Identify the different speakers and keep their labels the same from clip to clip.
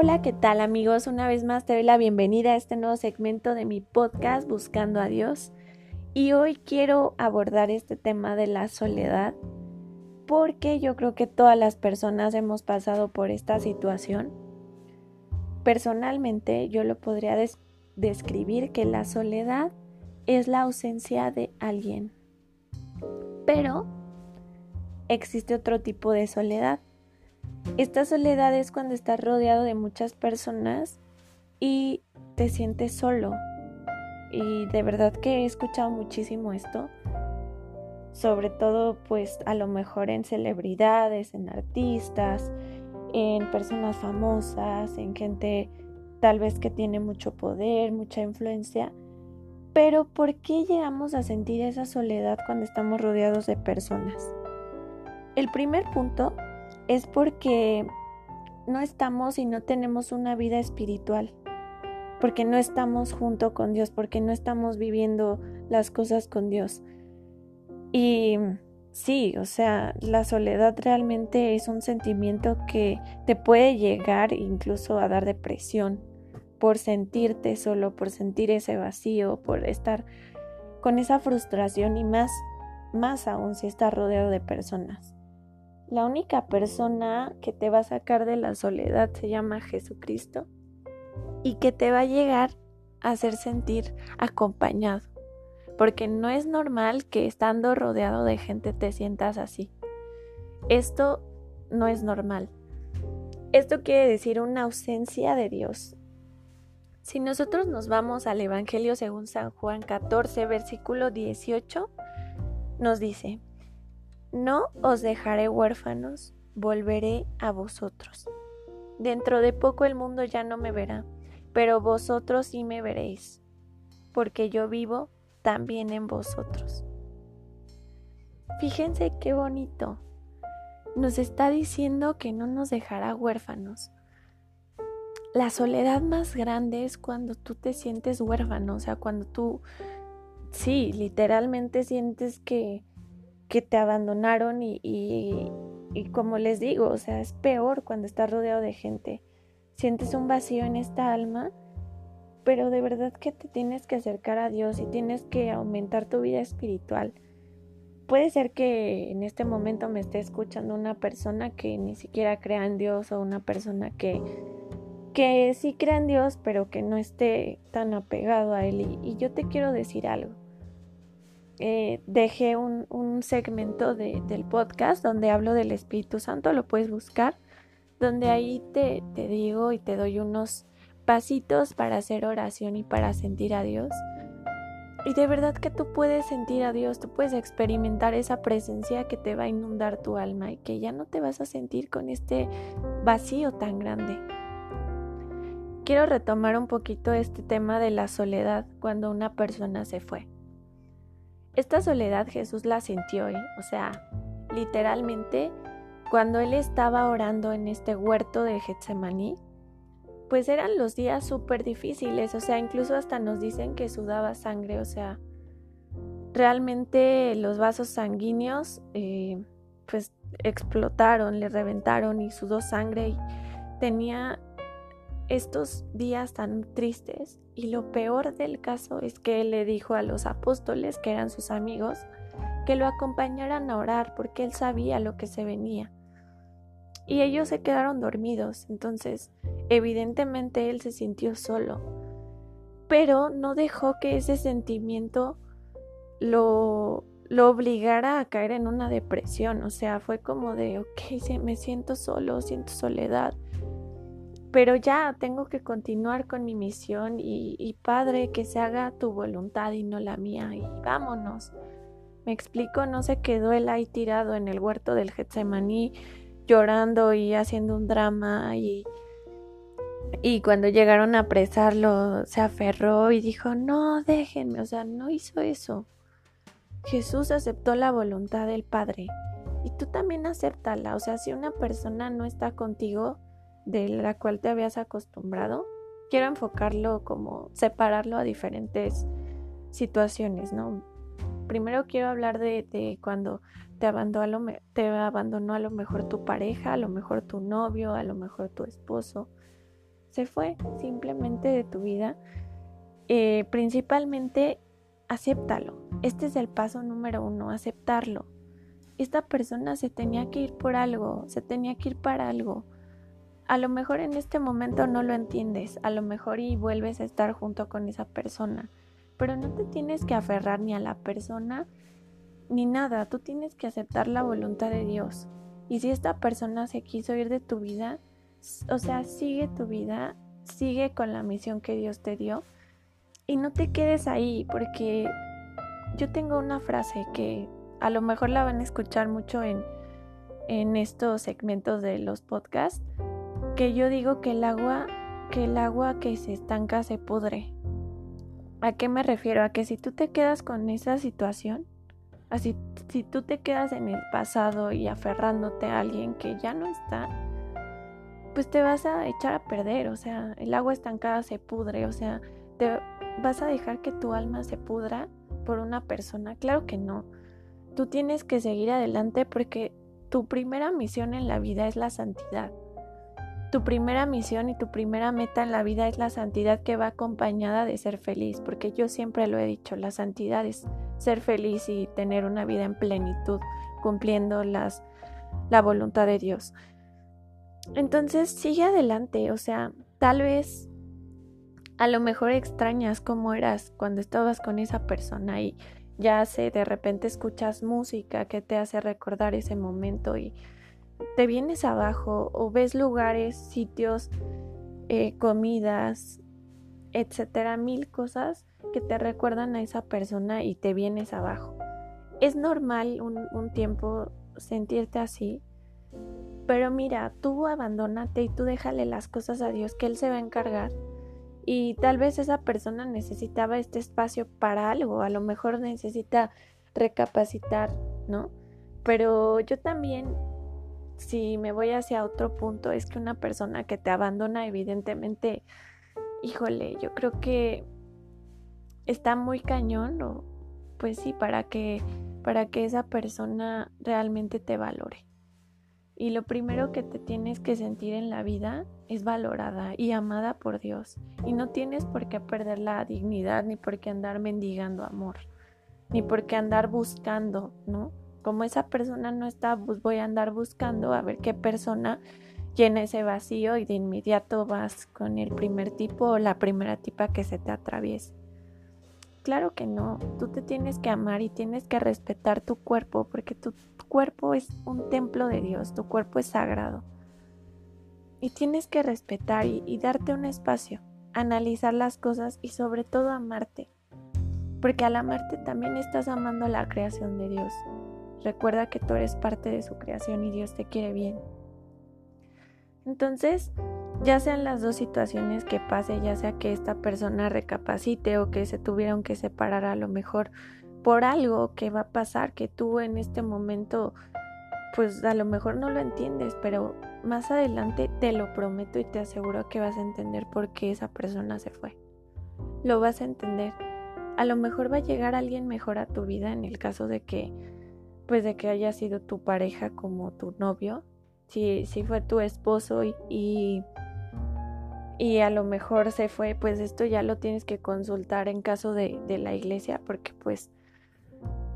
Speaker 1: Hola, ¿qué tal amigos? Una vez más te doy la bienvenida a este nuevo segmento de mi podcast Buscando a Dios. Y hoy quiero abordar este tema de la soledad porque yo creo que todas las personas hemos pasado por esta situación. Personalmente yo lo podría describir que la soledad es la ausencia de alguien. Pero existe otro tipo de soledad esta soledad es cuando estás rodeado de muchas personas y te sientes solo. Y de verdad que he escuchado muchísimo esto. Sobre todo pues a lo mejor en celebridades, en artistas, en personas famosas, en gente tal vez que tiene mucho poder, mucha influencia. Pero ¿por qué llegamos a sentir esa soledad cuando estamos rodeados de personas? El primer punto es porque no estamos y no tenemos una vida espiritual, porque no estamos junto con Dios, porque no estamos viviendo las cosas con Dios. Y sí, o sea, la soledad realmente es un sentimiento que te puede llegar incluso a dar depresión por sentirte solo, por sentir ese vacío, por estar con esa frustración y más, más aún si estás rodeado de personas. La única persona que te va a sacar de la soledad se llama Jesucristo y que te va a llegar a hacer sentir acompañado. Porque no es normal que estando rodeado de gente te sientas así. Esto no es normal. Esto quiere decir una ausencia de Dios. Si nosotros nos vamos al Evangelio según San Juan 14, versículo 18, nos dice, no os dejaré huérfanos, volveré a vosotros. Dentro de poco el mundo ya no me verá, pero vosotros sí me veréis, porque yo vivo también en vosotros. Fíjense qué bonito. Nos está diciendo que no nos dejará huérfanos. La soledad más grande es cuando tú te sientes huérfano, o sea, cuando tú, sí, literalmente sientes que que te abandonaron y, y, como les digo, o sea, es peor cuando estás rodeado de gente. Sientes un vacío en esta alma, pero de verdad que te tienes que acercar a Dios y tienes que aumentar tu vida espiritual. Puede ser que en este momento me esté escuchando una persona que ni siquiera crea en Dios o una persona que, que sí crea en Dios, pero que no esté tan apegado a Él. y yo te quiero decir algo eh, dejé un, segmento del podcast donde hablo del Espíritu Santo, lo puedes buscar, donde ahí te, te digo y te doy unos pasitos para hacer oración y para sentir a Dios. Y de verdad que tú puedes sentir a Dios, tú puedes experimentar esa presencia que te va a inundar tu alma y que ya no te vas a sentir con este vacío tan grande. Quiero retomar un poquito este tema de la soledad cuando una persona se fue. Esta soledad Jesús la sintió, ¿eh? o sea, literalmente, cuando él estaba orando en este huerto de Getsemaní, pues eran los días súper difíciles, o sea, incluso hasta nos dicen que sudaba sangre, o sea, realmente los vasos sanguíneos eh, pues explotaron, le reventaron y sudó sangre y tenía estos días tan tristes y lo peor del caso es que él le dijo a los apóstoles, que eran sus amigos, que lo acompañaran a orar porque él sabía lo que se venía. Y ellos se quedaron dormidos, entonces evidentemente él se sintió solo, pero no dejó que ese sentimiento lo, lo obligara a caer en una depresión, o sea, fue como de, ok, me siento solo, siento soledad, pero ya tengo que continuar con mi misión y, Padre, que se haga tu voluntad y no la mía y vámonos. Me explico, no se quedó él ahí tirado en el huerto del Getsemaní llorando y haciendo un drama y, y cuando llegaron a apresarlo se aferró y dijo, no, déjenme, o sea, no hizo eso. Jesús aceptó la voluntad del Padre y tú también acéptala, o sea, si una persona no está contigo, de la cual te habías acostumbrado, quiero enfocarlo como separarlo a diferentes situaciones, ¿no? Primero quiero hablar de, cuando te abandonó, te abandonó a lo mejor tu pareja, a lo mejor tu novio, a lo mejor tu esposo. se fue simplemente de tu vida. Eh, principalmente, acéptalo. Este es el paso número uno, aceptarlo. Esta persona se tenía que ir por algo, se tenía que ir para algo. A lo mejor en este momento no lo entiendes, a lo mejor y vuelves a estar junto con esa persona, pero no te tienes que aferrar ni a la persona ni nada, tú tienes que aceptar la voluntad de Dios. Y si esta persona se quiso ir de tu vida, o sea, sigue tu vida, sigue con la misión que Dios te dio y no te quedes ahí porque yo tengo una frase que a lo mejor la van a escuchar mucho en, en estos segmentos de los podcasts, que yo digo que el agua, que el agua que se estanca se pudre. ¿A qué me refiero? A que si tú te quedas con esa situación, así si tú te quedas en el pasado y aferrándote a alguien que ya no está, pues te vas a echar a perder, o sea, el agua estancada se pudre, o sea, te vas a dejar que tu alma se pudra por una persona. Claro que no. Tú tienes que seguir adelante porque tu primera misión en la vida es la santidad. Tu primera misión y tu primera meta en la vida es la santidad que va acompañada de ser feliz, porque yo siempre lo he dicho, la santidad es ser feliz y tener una vida en plenitud, cumpliendo las, la voluntad de Dios. Entonces sigue adelante, o sea, tal vez a lo mejor extrañas cómo eras cuando estabas con esa persona y ya sé, de repente escuchas música que te hace recordar ese momento y te vienes abajo o ves lugares, sitios, eh, comidas, etcétera, mil cosas que te recuerdan a esa persona y te vienes abajo. Es normal un, un tiempo sentirte así, pero mira, tú abandónate y tú déjale las cosas a Dios que Él se va a encargar. Y tal vez esa persona necesitaba este espacio para algo, a lo mejor necesita recapacitar, ¿no? Pero yo también, si me voy hacia otro punto, es que una persona que te abandona, evidentemente, híjole, yo creo que está muy cañón, pues sí, para que, para que esa persona realmente te valore. Y lo primero que te tienes que sentir en la vida es valorada y amada por Dios. Y no tienes por qué perder la dignidad, ni por qué andar mendigando amor, ni por qué andar buscando, ¿no? Como esa persona no está, pues voy a andar buscando a ver qué persona llena ese vacío y de inmediato vas con el primer tipo o la primera tipa que se te atraviese. Claro que no, tú te tienes que amar y tienes que respetar tu cuerpo porque tu cuerpo es un templo de Dios, tu cuerpo es sagrado. Y tienes que respetar y, darte un espacio, analizar las cosas y sobre todo amarte. Porque al amarte también estás amando la creación de Dios. Recuerda que tú eres parte de su creación y Dios te quiere bien. Entonces, ya sean las dos situaciones que pase, ya sea que esta persona recapacite o que se tuvieron que separar a lo mejor por algo que va a pasar que tú en este momento pues a lo mejor no lo entiendes, pero más adelante te lo prometo y te aseguro que vas a entender por qué esa persona se fue. Lo vas a entender. A lo mejor va a llegar alguien mejor a tu vida en el caso de que pues de que haya sido tu pareja como tu novio, si, si fue tu esposo y y a lo mejor se fue, pues esto ya lo tienes que consultar en caso de, la iglesia, porque pues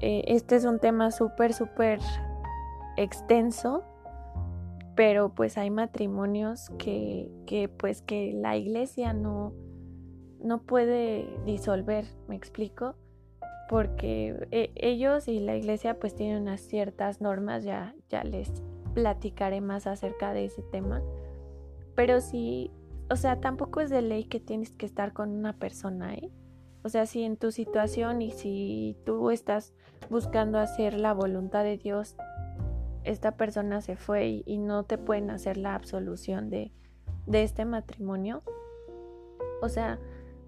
Speaker 1: eh, este es un tema súper, súper extenso, pero pues hay matrimonios que, que pues que la iglesia no, no puede disolver, me explico, porque eh, ellos y la iglesia pues tienen unas ciertas normas, ya, ya les platicaré más acerca de ese tema, pero sí o sea, tampoco es de ley que tienes que estar con una persona, ¿eh? O sea, si en tu situación y si tú estás buscando hacer la voluntad de Dios, esta persona se fue y, no te pueden hacer la absolución de, de este matrimonio. O sea,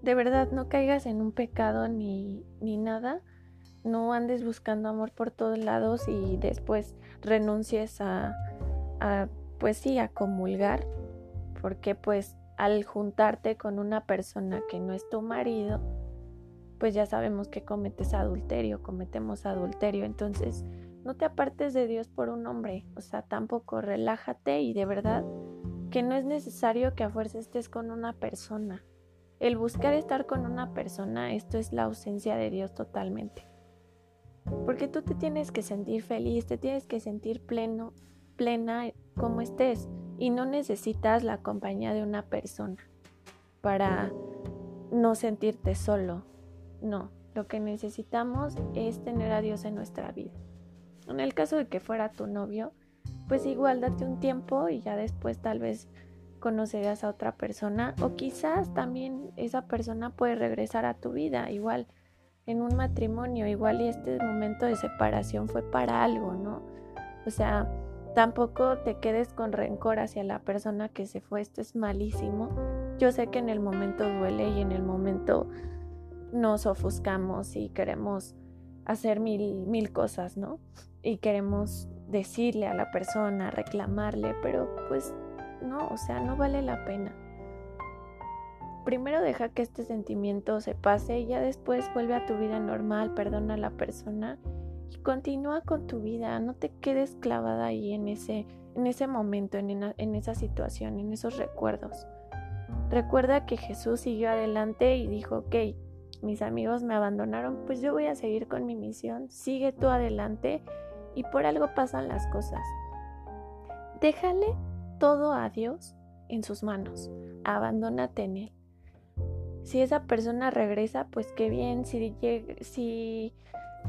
Speaker 1: de verdad no caigas en un pecado ni, ni nada. No andes buscando amor por todos lados y después renuncies a, a pues sí, a comulgar. Porque pues al juntarte con una persona que no es tu marido, pues ya sabemos que cometes adulterio, cometemos adulterio. Entonces, no te apartes de Dios por un hombre, o sea, tampoco relájate y de verdad que no es necesario que a fuerza estés con una persona. El buscar estar con una persona, esto es la ausencia de Dios totalmente. Porque tú te tienes que sentir feliz, te tienes que sentir pleno, plena como estés y no necesitas la compañía de una persona para no sentirte solo. No, lo que necesitamos es tener a Dios en nuestra vida. En el caso de que fuera tu novio, pues igual date un tiempo y ya después tal vez conocerás a otra persona o quizás también esa persona puede regresar a tu vida igual en un matrimonio igual y este momento de separación fue para algo, ¿no? O sea, tampoco te quedes con rencor hacia la persona que se fue, esto es malísimo. Yo sé que en el momento duele y en el momento nos ofuscamos y queremos hacer mil, mil cosas, ¿no? Y queremos decirle a la persona, reclamarle, pero pues no, o sea, no vale la pena. Primero deja que este sentimiento se pase y ya después vuelve a tu vida normal, perdona a la persona y continúa con tu vida, no te quedes clavada ahí en ese, en ese momento, en, esa situación, en esos recuerdos. Recuerda que Jesús siguió adelante y dijo, ok, mis amigos me abandonaron, pues yo voy a seguir con mi misión, sigue tú adelante y por algo pasan las cosas. Déjale todo a Dios en sus manos, abandónate en Él. Si esa persona regresa, pues qué bien, si,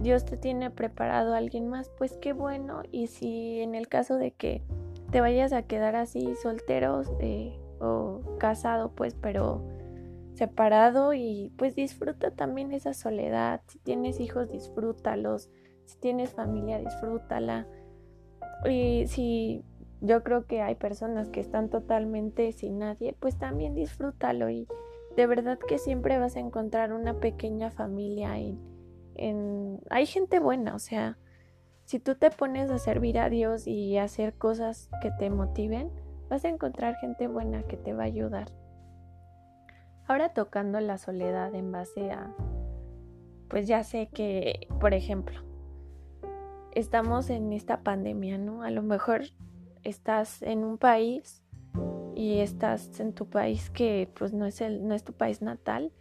Speaker 1: Dios te tiene preparado a alguien más, pues qué bueno, y si en el caso de que te vayas a quedar así soltero eh, o casado, pues pero separado y pues disfruta también esa soledad, si tienes hijos, disfrútalos si tienes familia, disfrútala. Y si yo creo que hay personas que están totalmente sin nadie, pues también disfrútalo. Y de verdad que siempre vas a encontrar una pequeña familia en, en... Hay gente buena, o sea, si tú te pones a servir a Dios y hacer cosas que te motiven, vas a encontrar gente buena que te va a ayudar. Ahora tocando la soledad en base a, pues ya sé que, por ejemplo, estamos en esta pandemia, ¿no? A lo mejor estás en un país y estás en tu país que pues no es el no es tu país natal,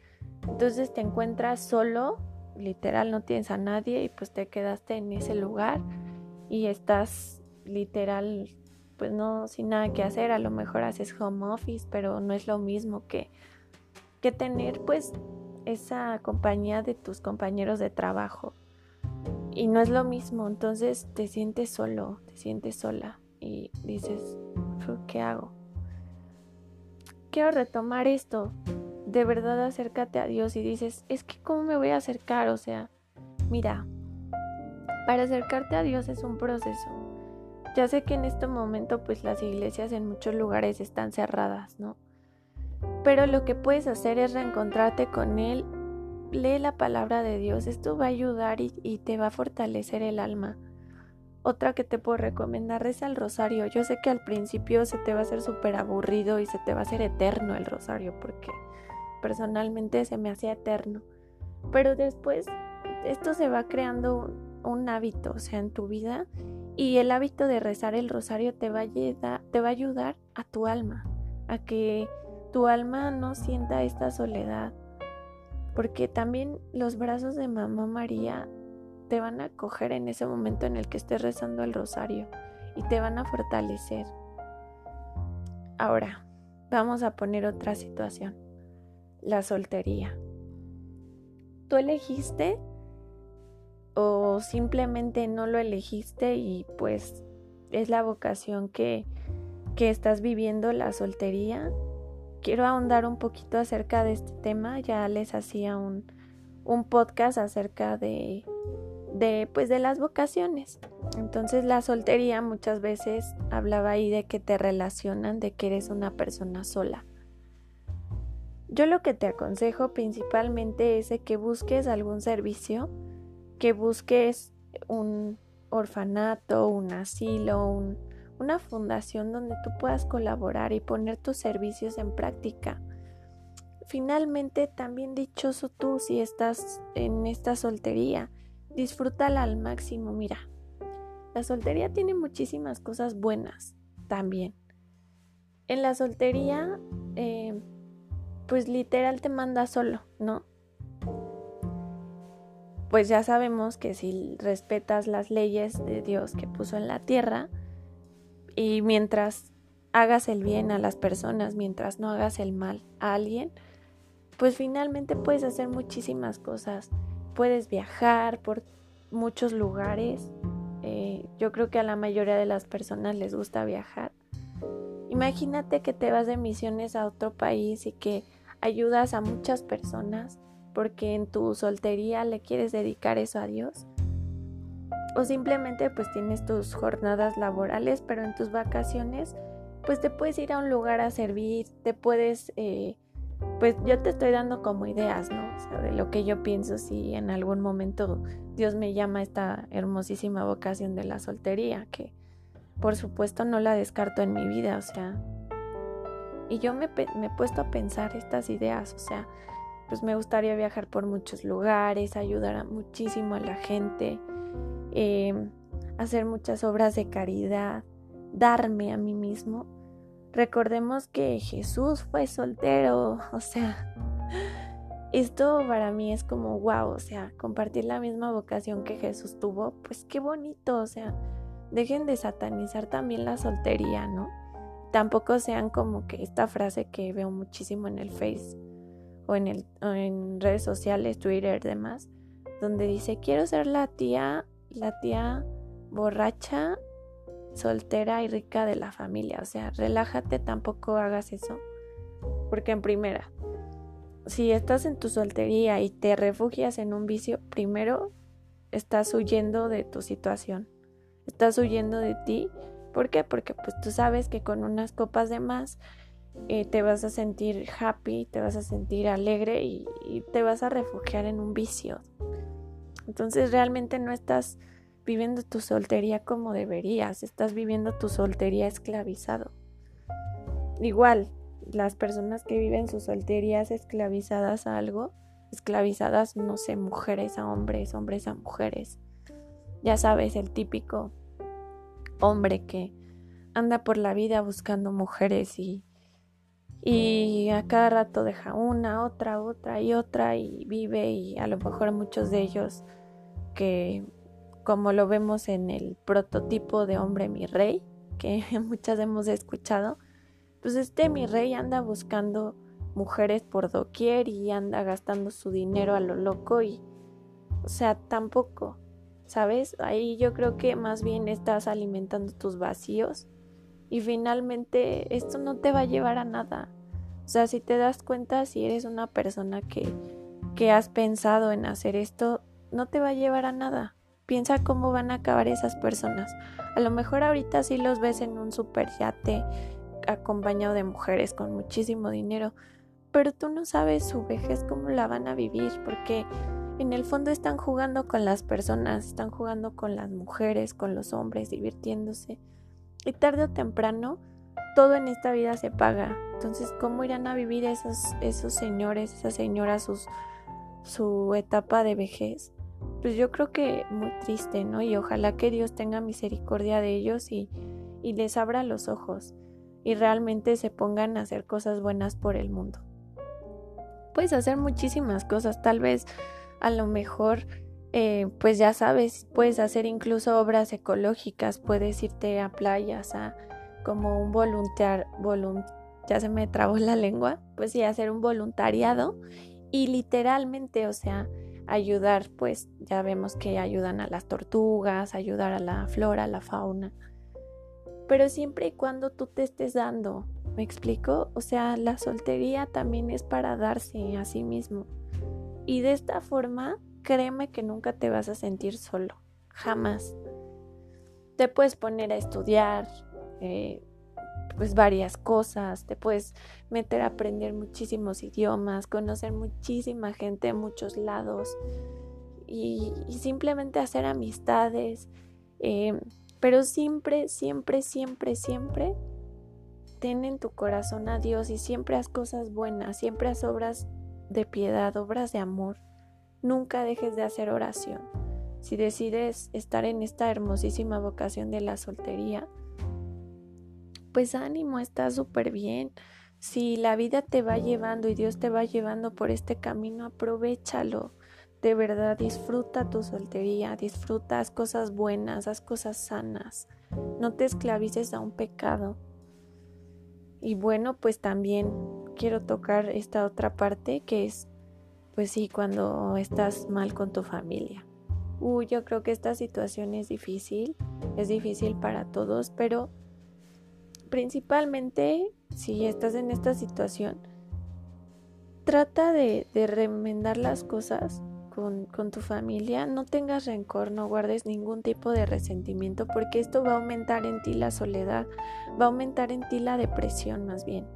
Speaker 1: entonces te encuentras solo, literal no tienes a nadie y pues te quedaste en ese lugar y estás literal pues no sin nada que hacer, a lo mejor haces home office, pero no es lo mismo que que tener pues esa compañía de tus compañeros de trabajo. Y no es lo mismo, entonces te sientes solo, te sientes sola y dices, ¿qué hago? Quiero retomar esto, de verdad acércate a Dios y dices, es que ¿cómo me voy a acercar? O sea, mira, para acercarte a Dios es un proceso. Ya sé que en este momento pues las iglesias en muchos lugares están cerradas, ¿no? Pero lo que puedes hacer es reencontrarte con Él lee la palabra de Dios, esto va a ayudar y, te va a fortalecer el alma. Otra que te puedo recomendar, reza el rosario. Yo sé que al principio se te va a hacer súper aburrido y se te va a hacer eterno el rosario, porque personalmente se me hacía eterno. Pero después esto se va creando un, hábito, o sea, en tu vida, y el hábito de rezar el rosario te va, a te va a ayudar a tu alma, a que tu alma no sienta esta soledad, porque también los brazos de mamá María te van a coger en ese momento en el que estés rezando el rosario y te van a fortalecer. Ahora, vamos a poner otra situación, la soltería. ¿Tú elegiste o simplemente no lo elegiste y pues es la vocación que, que estás viviendo la soltería? quiero ahondar un poquito acerca de este tema. Ya les hacía un, un podcast acerca de, de, pues, de las vocaciones. Entonces la soltería muchas veces hablaba ahí de que te relacionan, de que eres una persona sola. Yo lo que te aconsejo principalmente es que busques algún servicio, que busques un orfanato, un asilo, un, una fundación donde tú puedas colaborar y poner tus servicios en práctica. Finalmente, también dichoso tú si estás en esta soltería, disfrútala al máximo. Mira, la soltería tiene muchísimas cosas buenas también. en la soltería, eh, pues literal te manda solo, ¿no? Pues ya sabemos que si respetas las leyes de Dios que puso en la tierra y mientras hagas el bien a las personas, mientras no hagas el mal a alguien, pues finalmente puedes hacer muchísimas cosas. Puedes viajar por muchos lugares. Eh, yo creo que a la mayoría de las personas les gusta viajar. Imagínate que te vas de misiones a otro país y que ayudas a muchas personas porque en tu soltería le quieres dedicar eso a Dios. O simplemente pues tienes tus jornadas laborales, pero en tus vacaciones pues te puedes ir a un lugar a servir, te puedes eh, pues yo te estoy dando como ideas, ¿no? O sea, de lo que yo pienso si en algún momento Dios me llama a esta hermosísima vocación de la soltería, que por supuesto no la descarto en mi vida, o sea. Y yo me, he puesto a pensar estas ideas, o sea, pues me gustaría viajar por muchos lugares, ayudar a muchísimo a la gente, em, hacer muchas obras de caridad, darme a mí mismo Recordemos que Jesús fue soltero, o sea, esto para mí es como wow, o sea, compartir la misma vocación que Jesús tuvo, pues qué bonito, o sea, dejen de satanizar también la soltería, ¿no? Tampoco sean como que esta frase que veo muchísimo en el Face o en, el, en redes sociales, Twitter, demás, donde dice, quiero ser la tía, la tía borracha soltera y rica de la familia. O sea, relájate, tampoco hagas eso. Porque en primera, si estás en tu soltería y te refugias en un vicio, primero estás huyendo de tu situación. Estás huyendo de ti. ¿Por qué? Porque pues tú sabes que con unas copas de más eh, te vas a sentir happy, te vas a sentir alegre y te vas a refugiar en un vicio. Entonces realmente no estás viviendo tu soltería como deberías, estás viviendo tu soltería esclavizado. Igual, las personas que viven sus solterías esclavizadas a algo, esclavizadas, no sé, mujeres a hombres, hombres a mujeres. Ya sabes, el típico hombre que anda por la vida buscando mujeres y, y a cada rato deja una, otra, otra y otra y vive y a lo mejor muchos de ellos que como lo vemos en el prototipo de hombre mi rey, que muchas hemos escuchado, pues este mi rey anda buscando mujeres por doquier y anda gastando su dinero a lo loco y, o sea, tampoco, ¿sabes? Ahí yo creo que más bien estás alimentando tus vacíos y finalmente esto no te va a llevar a nada. O sea, si te das cuenta, si eres una persona que, que has pensado en hacer esto, no te va a llevar a nada. Piensa cómo van a acabar esas personas. A lo mejor ahorita sí los ves en un super yate acompañado de mujeres con muchísimo dinero, pero tú no sabes su vejez cómo la van a vivir, porque en el fondo están jugando con las personas, están jugando con las mujeres, con los hombres, divirtiéndose. Y tarde o temprano, todo en esta vida se paga. Entonces, ¿cómo irán a vivir esos, esos señores, esas señoras, sus, su etapa de vejez? Pues yo creo que muy triste, ¿no? Y ojalá que Dios tenga misericordia de ellos y, les abra los ojos y realmente se pongan a hacer cosas buenas por el mundo. Puedes hacer muchísimas cosas, tal vez a lo mejor, eh, pues ya sabes, puedes hacer incluso obras ecológicas, puedes irte a playas, a como un voluntar, ya se me trabó la lengua, pues sí, hacer un voluntariado y literalmente, o sea, ayudar, pues ya vemos que ayudan a las tortugas, ayudar a la flora, a la fauna. Pero siempre y cuando tú te estés dando, ¿me explico? O sea, la soltería también es para darse a sí mismo. Y de esta forma, créeme que nunca te vas a sentir solo, jamás. Te puedes poner a estudiar, eh, pues varias cosas, te puedes meter a aprender muchísimos idiomas, conocer muchísima gente de muchos lados y, simplemente hacer amistades, eh, pero siempre, siempre, siempre, siempre ten en tu corazón a Dios y siempre haz cosas buenas, siempre haz obras de piedad, obras de amor. Nunca dejes de hacer oración. Si decides estar en esta hermosísima vocación de la soltería, pues ánimo, está súper bien. Si la vida te va llevando y Dios te va llevando por este camino, aprovechalo. De verdad, disfruta tu soltería, disfruta, haz cosas buenas, haz cosas sanas. No te esclavices a un pecado. Y bueno, pues también quiero tocar esta otra parte que es, pues sí, cuando estás mal con tu familia. Uy, yo creo que esta situación es difícil, es difícil para todos, pero principalmente si estás en esta situación, trata de, remendar las cosas con, tu familia, no tengas rencor, no guardes ningún tipo de resentimiento, porque esto va a aumentar en ti la soledad, va a aumentar en ti la depresión más bien.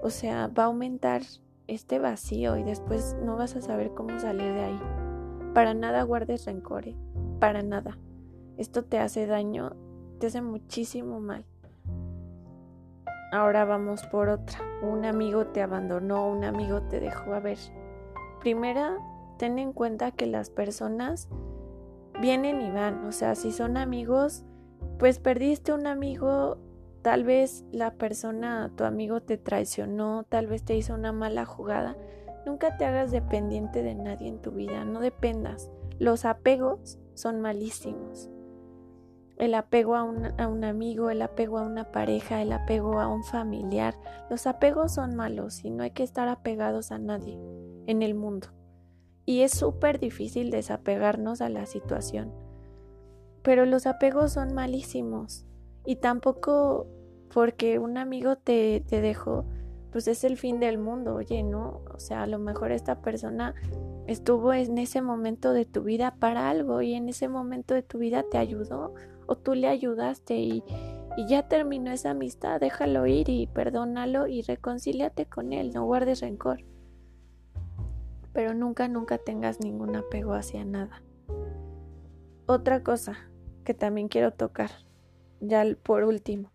Speaker 1: O sea, va a aumentar este vacío y después no vas a saber cómo salir de ahí. Para nada guardes rencor, para nada. Esto te hace daño, te hace muchísimo mal. Ahora vamos por otra. Un amigo te abandonó, un amigo te dejó. A ver, primera, ten en cuenta que las personas vienen y van, o sea, si son amigos, pues perdiste un amigo, tal vez la persona, tu amigo te traicionó, tal vez te hizo una mala jugada. Nunca te hagas dependiente de nadie en tu vida, no dependas. Los apegos son malísimos. El apego a un, a un, amigo, el apego a una pareja, el apego a un familiar. Los apegos son malos y no hay que estar apegados a nadie en el mundo y es súper difícil desapegarnos a la situación. Pero los apegos son malísimos y tampoco porque un amigo te, te dejó, pues es el fin del mundo, oye, ¿no? O sea, a lo mejor esta persona estuvo en ese momento de tu vida para algo y en ese momento de tu vida te ayudó o tú le ayudaste y, ya terminó esa amistad, déjalo ir y perdónalo y reconcíliate con él, no guardes rencor pero nunca, nunca tengas ningún apego hacia nada. Otra cosa que también quiero tocar, ya por último,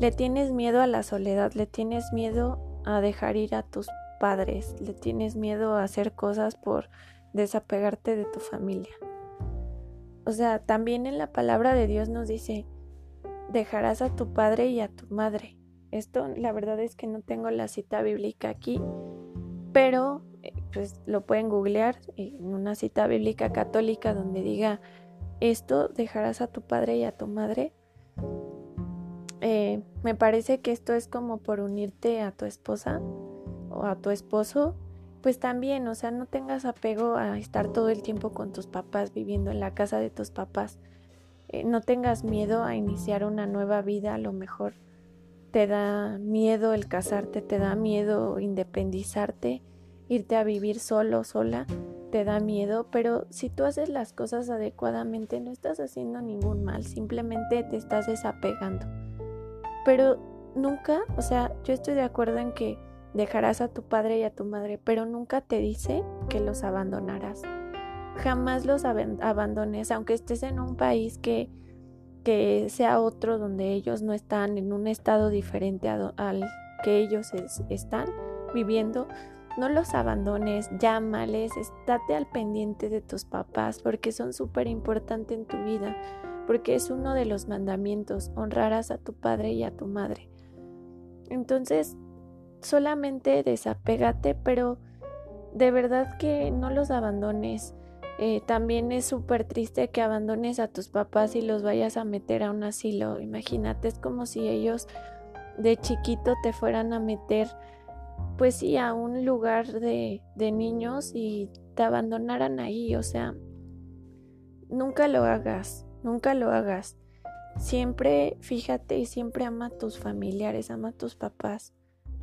Speaker 1: le tienes miedo a la soledad, le tienes miedo a dejar ir a tus padres, le tienes miedo a hacer cosas por desapegarte de tu familia. O sea, también en la palabra de Dios nos dice, dejarás a tu padre y a tu madre. Esto la verdad es que no tengo la cita bíblica aquí, pero pues lo pueden googlear en una cita bíblica católica donde diga esto dejarás a tu padre y a tu madre. Eh, me parece que esto es como por unirte a tu esposa o a tu esposo, pues también, o sea, no tengas apego a estar todo el tiempo con tus papás, viviendo en la casa de tus papás. Eh, no tengas miedo a iniciar una nueva vida, a lo mejor te da miedo el casarte, te da miedo independizarte irte a vivir solo, sola, te da miedo, pero si tú haces las cosas adecuadamente no estás haciendo ningún mal, simplemente te estás desapegando. Pero nunca, o sea, yo estoy de acuerdo en que dejarás a tu padre y a tu madre, pero nunca te dice que los abandonarás. Jamás los abandones, aunque estés en un país que, que sea otro donde ellos no están, en un estado diferente al que ellos están viviendo, no los abandones, llámales, estate al pendiente de tus papás porque son súper importantes en tu vida, porque es uno de los mandamientos, honrarás a tu padre y a tu madre. Entonces, solamente desapégate, pero de verdad que no los abandones. Eh, también es súper triste que abandones a tus papás y los vayas a meter a un asilo. Imagínate, es como si ellos de chiquito te fueran a meter pues sí, a un lugar de, de niños y te abandonaran ahí, o sea, nunca lo hagas, nunca lo hagas. Siempre fíjate y siempre ama a tus familiares, ama a tus papás.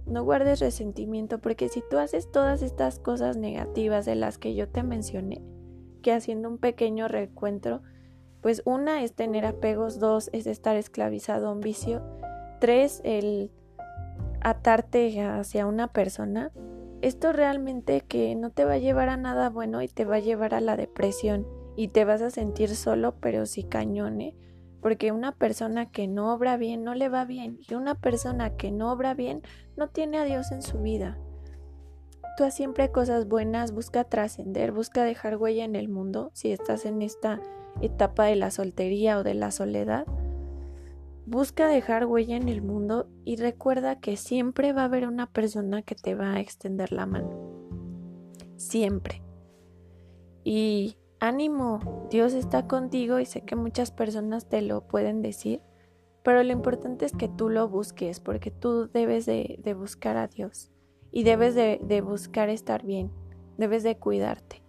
Speaker 1: No guardes resentimiento porque si tú haces todas estas cosas negativas de las que yo te mencioné, que haciendo un pequeño recuentro, pues una es tener apegos, dos es estar esclavizado a un vicio, tres el atarte hacia una persona, esto realmente que no te va a llevar a nada bueno y te va a llevar a la depresión y te vas a sentir solo pero sí cañone, porque una persona que no obra bien no le va bien y una persona que no obra bien no tiene a Dios en su vida. Tú haz siempre cosas buenas, busca trascender, busca dejar huella en el mundo si estás en esta etapa de la soltería o de la soledad busca dejar huella en el mundo y recuerda que siempre va a haber una persona que te va a extender la mano. Siempre. Y ánimo, Dios está contigo y sé que muchas personas te lo pueden decir, pero lo importante es que tú lo busques porque tú debes de, buscar a Dios y debes de, buscar estar bien, debes de cuidarte.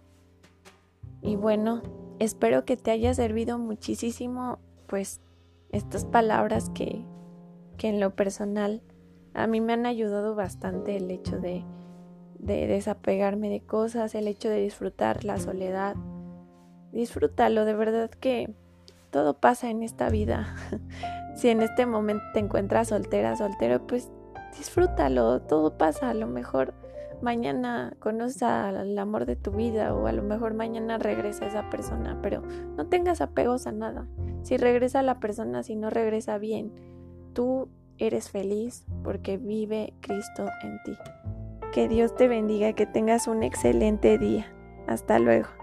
Speaker 1: Y bueno, espero que te haya servido muchísimo pues estas palabras que, que en lo personal a mí me han ayudado bastante el hecho de desapegarme de cosas, el hecho de disfrutar la soledad. Disfrútalo, de verdad que todo pasa en esta vida. si en este momento te encuentras soltera, soltero, pues disfrútalo, todo pasa. A lo mejor mañana conoces al amor de tu vida o a lo mejor mañana regresa esa persona, pero no tengas apegos a nada. Si regresa la persona, si no regresa bien, tú eres feliz porque vive Cristo en ti. Que Dios te bendiga, que tengas un excelente día. Hasta luego.